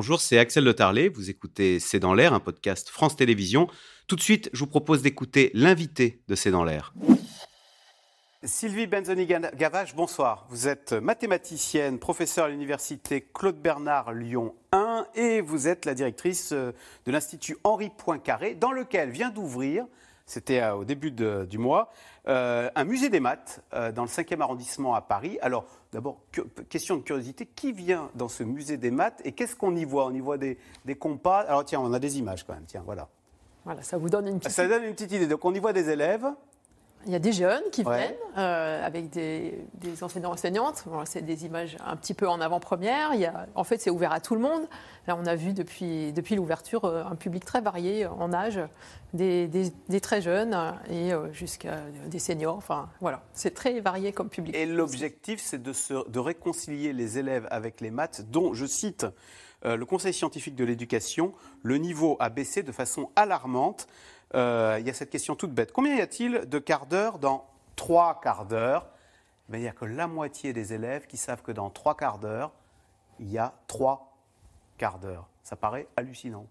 bonjour, c'est Axel Le Tarlet. Vous écoutez C'est dans l'air, un podcast France Télévisions. Tout de suite, je vous propose d'écouter l'invité de C'est dans l'air. Sylvie Benzoni-Gavache, bonsoir. Vous êtes mathématicienne, professeure à l'université Claude Bernard Lyon 1 et vous êtes la directrice euh, de l'Institut Henri Poincaré, dans lequel vient d'ouvrir, c'était euh, au début du mois, euh, un musée des maths dans le 5e arrondissement à Paris. Alors, d'abord, question de curiosité, qui vient dans ce musée des maths et qu'est-ce qu'on y voit? On y voit des, des compas. Alors, tiens, on a des images quand même, tiens, voilà. Voilà, ça vous donne une petite Ça donne une petite idée. Donc, on y voit des élèves. Il y a des jeunes qui viennent euh, avec des, enseignants enseignantes. c'est des images un petit peu en avant-première. en fait, c'est ouvert à tout le monde. Là, on a vu depuis, depuis l'ouverture euh, un public très varié en âge, des, très jeunes et euh, jusqu'à des seniors. Enfin, voilà, c'est très varié comme public. Et l'objectif, c'est de, de réconcilier les élèves avec les maths, dont, je cite, le Conseil scientifique de l'éducation, le niveau a baissé de façon alarmante. Euh, il y a cette question toute bête. Combien y a-t-il de quarts d'heure dans trois quarts d'heure? Eh Il n'y a que la moitié des élèves qui savent que dans trois quarts d'heure, il y a trois quarts d'heure. Ça paraît hallucinant.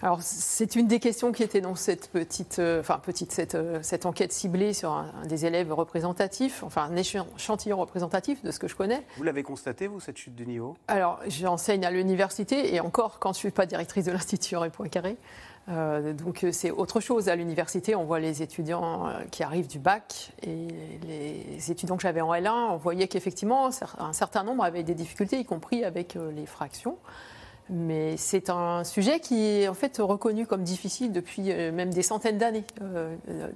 Alors, c'est une des questions qui était dans cette petite, euh, enfin, petite cette, euh, cette, enquête ciblée sur un, des élèves représentatifs, enfin, un échantillon représentatif de ce que je connais. Vous l'avez constaté, vous, cette chute de niveau? Alors, j'enseigne à l'université et encore, quand je ne suis pas directrice de l'Institut Henri Poincaré, euh, donc c'est autre chose. À l'université, on voit les étudiants euh, qui arrivent du bac et les étudiants que j'avais en L1, on voyait qu'effectivement, un certain nombre avaient des difficultés, y compris avec euh, les fractions. Mais c'est un sujet qui est en fait reconnu comme difficile depuis même des centaines d'années,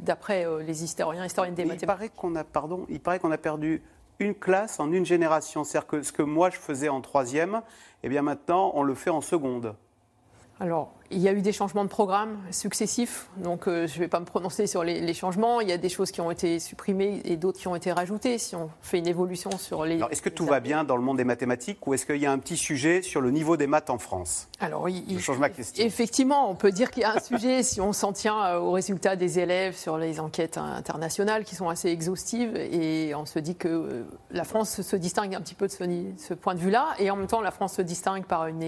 d'après les historiens, historiennes des mathématiques. Il paraît qu'on a, pardon, il paraît qu'on a perdu une classe en une génération. C'est-à-dire que ce que moi je faisais en troisième, eh bien maintenant on le fait en seconde. Alors, il y a eu des changements de programme successifs, donc euh, je ne vais pas me prononcer sur les, changements. Il y a des choses qui ont été supprimées et d'autres qui ont été rajoutées. Si on fait une évolution sur les. est-ce que tout va bien dans le monde des mathématiques ou est-ce qu'il y a un petit sujet sur le niveau des maths en France? Alors, je change ma question. Effectivement, on peut dire qu'il y a un sujet si on s'en tient euh, aux résultats des élèves sur les enquêtes internationales qui sont assez exhaustives et on se dit que euh, la France se distingue un petit peu de ce, point de vue-là et en même temps, la France se distingue par une,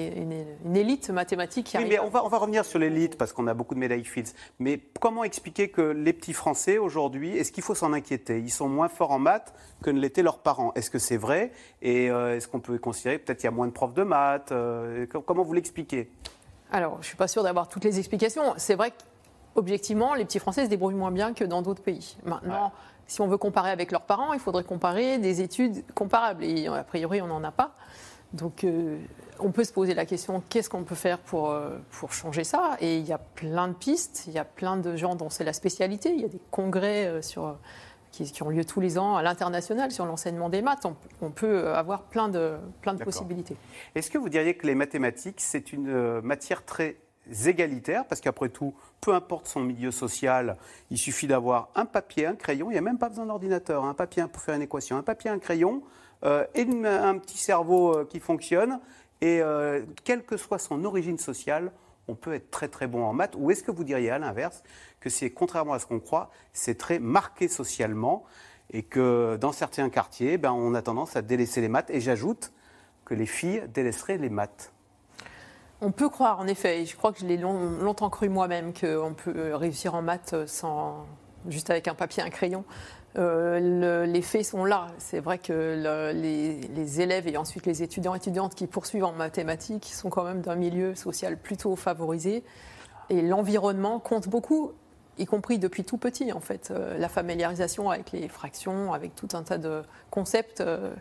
élite mathématique qui oui, Mais on va, on va revenir sur l'élite parce qu'on a beaucoup de médailles Fields. Mais comment expliquer que les petits Français aujourd'hui, est-ce qu'il faut s'en inquiéter? Ils sont moins forts en maths que ne l'étaient leurs parents. Est-ce que c'est vrai? Et euh, est-ce qu'on peut considérer peut-être qu'il y a moins de profs de maths euh, Comment vous l'expliquez? Alors, je ne suis pas sûre d'avoir toutes les explications. C'est vrai qu'objectivement, les petits Français se débrouillent moins bien que dans d'autres pays. Maintenant, si on veut comparer avec leurs parents, il faudrait comparer des études comparables. Et a priori, on n'en a pas. Donc, euh, on peut se poser la question qu'est-ce qu'on peut faire pour, euh, pour changer ça? Et il y a plein de pistes, il y a plein de gens dont c'est la spécialité. Il y a des congrès euh, sur, qui, ont lieu tous les ans à l'international sur l'enseignement des maths. On, peut avoir plein de, plein de possibilités. Est-ce que vous diriez que les mathématiques, c'est une matière très égalitaire? Parce qu'après tout, peu importe son milieu social, il suffit d'avoir un papier, un crayon. Il n'y a même pas besoin d'ordinateur. Un papier pour faire une équation, un papier, un crayon. Et un petit cerveau qui fonctionne, et euh, quelle que soit son origine sociale, on peut être très très bon en maths Ou est-ce que vous diriez à l'inverse que c'est, contrairement à ce qu'on croit, c'est très marqué socialement et que dans certains quartiers, ben, on a tendance à délaisser les maths Et j'ajoute que les filles délaisseraient les maths. On peut croire, en effet, et je crois que je l'ai longtemps cru moi-même, qu'on peut réussir en maths sans, juste avec un papier et un crayon. Euh, les faits sont là. C'est vrai que les, élèves et ensuite les étudiants et étudiantes qui poursuivent en mathématiques sont quand même d'un milieu social plutôt favorisé. Et l'environnement compte beaucoup, y compris depuis tout petit, en fait. Euh, la familiarisation avec les fractions, avec tout un tas de concepts, euh,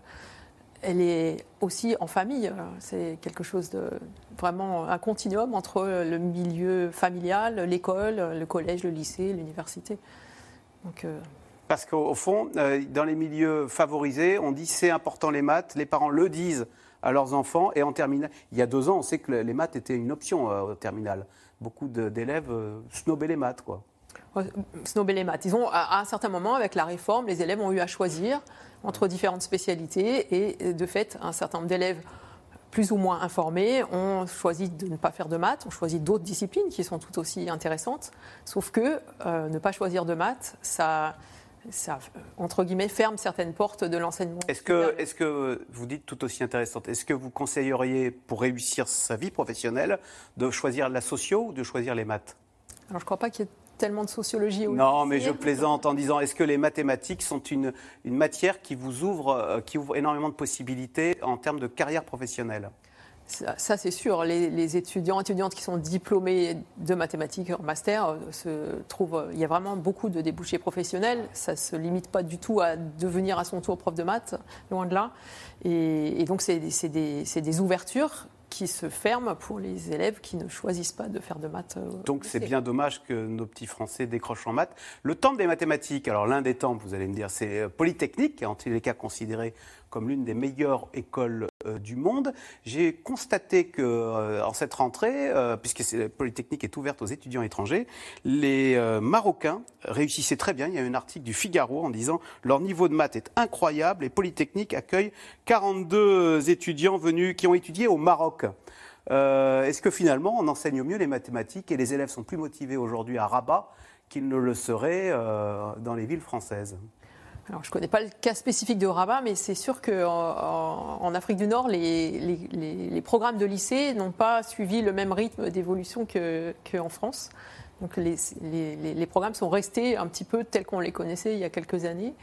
elle est aussi en famille. C'est quelque chose de vraiment un continuum entre le milieu familial, l'école, le collège, le lycée, l'université. Donc. Parce qu'au fond, euh, dans les milieux favorisés, on dit c'est important les maths, les parents le disent à leurs enfants, et en terminale, il y a deux ans, on sait que les maths étaient une option euh, au terminal. Beaucoup d'élèves euh, snobaient les maths, quoi. Les maths. Ils ont, à un certain moment, avec la réforme, les élèves ont eu à choisir entre différentes spécialités, et de fait, un certain nombre d'élèves plus ou moins informés ont choisi de ne pas faire de maths, ont choisi d'autres disciplines qui sont tout aussi intéressantes. Sauf que ne pas choisir de maths, ça ça, entre guillemets, ferme certaines portes de l'enseignement. Est-ce que, est que, vous dites tout aussi intéressante, est-ce que vous conseilleriez, pour réussir sa vie professionnelle, de choisir la socio ou de choisir les maths? Alors, je ne crois pas qu'il y ait tellement de sociologie. Au non, mais je plaisante en disant, est-ce que les mathématiques sont une, une matière qui vous ouvre, euh, qui ouvre énormément de possibilités en termes de carrière professionnelle? Ça, c'est sûr. Les, étudiants, étudiantes qui sont diplômés de mathématiques en master euh, se trouvent. Il y a vraiment beaucoup de débouchés professionnels. Ça ne se limite pas du tout à devenir à son tour prof de maths, loin de là. Et, donc, c'est des, des, ouvertures qui se ferment pour les élèves qui ne choisissent pas de faire de maths. Euh, donc c'est bien dommage que nos petits Français décrochent en maths. Le temple des mathématiques, alors l'un des temples, vous allez me dire, c'est euh, Polytechnique, en tous les cas considéré comme l'une des meilleures écoles euh, du monde. J'ai constaté que euh, en cette rentrée, euh, puisque Polytechnique est ouverte aux étudiants étrangers, les Marocains réussissaient très bien. Il y a un article du Figaro en disant leur niveau de maths est incroyable et Polytechnique accueille 42 étudiants venus qui ont étudié au Maroc. Est-ce que finalement on enseigne mieux les mathématiques et les élèves sont plus motivés aujourd'hui à Rabat qu'ils ne le seraient dans les villes françaises? Alors, je ne connais pas le cas spécifique de Rabat, mais c'est sûr qu'en en, Afrique du Nord, les, programmes de lycée n'ont pas suivi le même rythme d'évolution qu'en France. Donc, les, programmes sont restés un petit peu tels qu'on les connaissait il y a quelques années,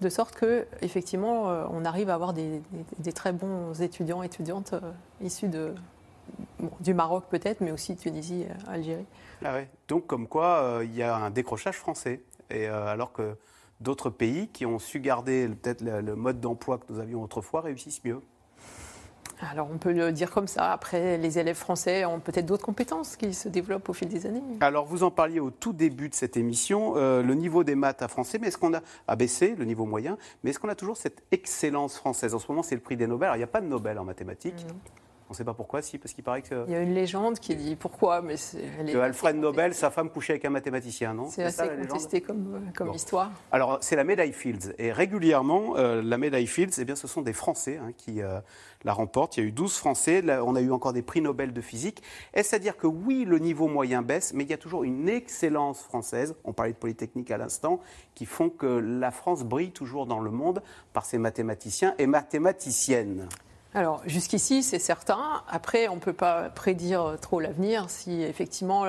de sorte que, effectivement, euh, on arrive à avoir des, très bons étudiants, étudiantes euh, issus du Maroc peut-être, mais aussi Tunisie, euh, Algérie. Ah ouais. Donc, comme quoi, il y a un décrochage français. Et alors que d'autres pays qui ont su garder peut-être le, mode d'emploi que nous avions autrefois réussissent mieux alors on peut le dire comme ça. Après, les élèves français ont peut-être d'autres compétences qui se développent au fil des années. Alors vous en parliez au tout début de cette émission, euh, le niveau des maths à français, mais est-ce qu'on a abaissé le niveau moyen Mais est-ce qu'on a toujours cette excellence française? En ce moment, c'est le prix des Nobel. Alors il n'y a pas de Nobel en mathématiques. On ne sait pas pourquoi, si, parce qu'il paraît que. Il y a une légende qui dit pourquoi, mais c'est. Que Alfred Nobel, sa femme couchait avec un mathématicien, non? C'est assez contesté comme, comme histoire. Alors, c'est la médaille Fields. Et régulièrement, euh, la médaille Fields, eh bien, ce sont des Français hein, qui euh, la remportent. Il y a eu 12 Français. on a eu encore des prix Nobel de physique. Est-ce à dire que oui, le niveau moyen baisse, mais il y a toujours une excellence française, on parlait de Polytechnique à l'instant, qui font que la France brille toujours dans le monde par ses mathématiciens et mathématiciennes? Alors jusqu'ici, c'est certain. Après, on ne peut pas prédire trop l'avenir si effectivement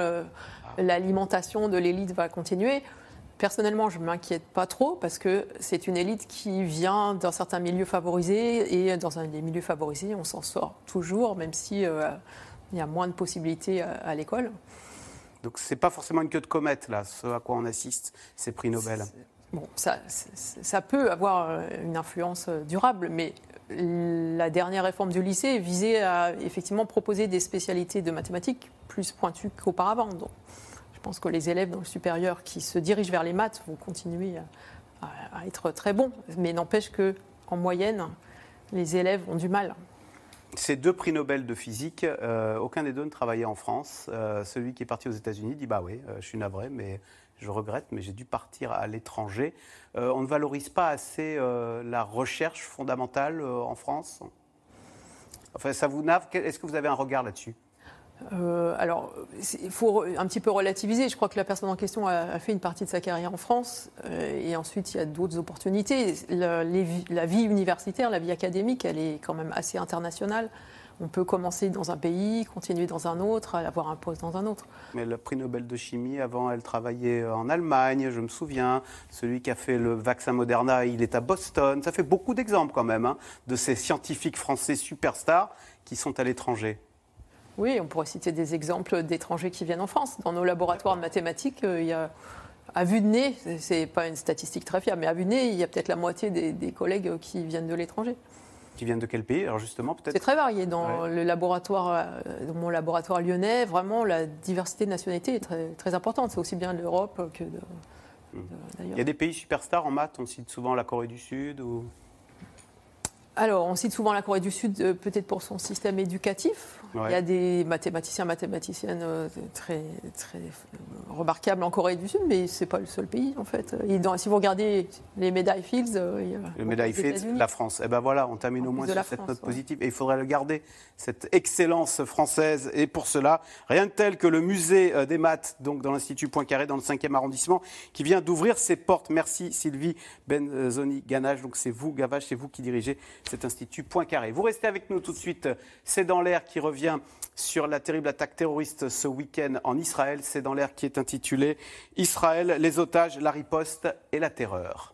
l'alimentation de l'élite va continuer. Personnellement, je ne m'inquiète pas trop parce que c'est une élite qui vient d'un certain milieu favorisé et dans un des milieux favorisés, on s'en sort toujours, même si euh, il y a moins de possibilités à, l'école. Donc ce n'est pas forcément une queue de comète, là, ce à quoi on assiste, ces prix Nobel. Bon, ça, ça, peut avoir euh, une influence euh, durable, mais la dernière réforme du lycée visait à effectivement proposer des spécialités de mathématiques plus pointues qu'auparavant. Donc, je pense que les élèves dans le supérieur qui se dirigent vers les maths vont continuer à, être très bons, mais n'empêche que en moyenne, les élèves ont du mal. Ces deux prix Nobel de physique, euh, aucun des deux ne travaillait en France. Euh, celui qui est parti aux États-Unis dit bah oui, euh, je suis navré, mais je regrette, mais j'ai dû partir à l'étranger. Euh, on ne valorise pas assez euh, la recherche fondamentale euh, en France? Enfin, ça vous nave? Est-ce que vous avez un regard là-dessus? Alors, il faut un petit peu relativiser. Je crois que la personne en question a, fait une partie de sa carrière en France et ensuite il y a d'autres opportunités. la, vie universitaire, la vie académique, elle est quand même assez internationale. On peut commencer dans un pays, continuer dans un autre, avoir un poste dans un autre. Mais le prix Nobel de chimie, avant, elle travaillait en Allemagne, je me souviens. Celui qui a fait le vaccin Moderna, il est à Boston. Ça fait beaucoup d'exemples quand même hein, de ces scientifiques français superstars qui sont à l'étranger. Oui, on pourrait citer des exemples d'étrangers qui viennent en France. Dans nos laboratoires de mathématiques, euh, il y a à vue de nez, c'est pas une statistique très fiable, mais à vue de nez, il y a peut-être la moitié des collègues qui viennent de l'étranger qui viennent de quel pays? Alors justement, peut-être. C'est très varié. Dans le laboratoire, euh, dans mon laboratoire lyonnais, vraiment la diversité de nationalités est très, très importante. C'est aussi bien l'Europe que hmm. d'ailleurs. Il y a des pays superstars en maths. On cite souvent la Corée du Sud ou. Alors, on cite souvent la Corée du Sud euh, peut-être pour son système éducatif. Il y a des mathématiciens, mathématiciennes euh, très, très remarquable en Corée du Sud, mais c'est pas le seul pays en fait. si vous regardez les médailles Fields, il y a le médaille Fields, la France. Et eh ben voilà, on termine au moins sur cette note positive. Et il faudrait le garder, cette excellence française. Et pour cela, rien de tel que le musée des maths, donc dans l'Institut Poincaré, dans le 5e arrondissement, qui vient d'ouvrir ses portes. Merci Sylvie Benzoni Ganache. Donc c'est vous, Gavage, c'est vous qui dirigez cet Institut Poincaré. Vous restez avec nous tout de suite. C'est dans l'air qui revient sur la terrible attaque terroriste ce week-end en Israël. C'est dans l'air qui est intitulé Israël, les otages, la riposte et la terreur.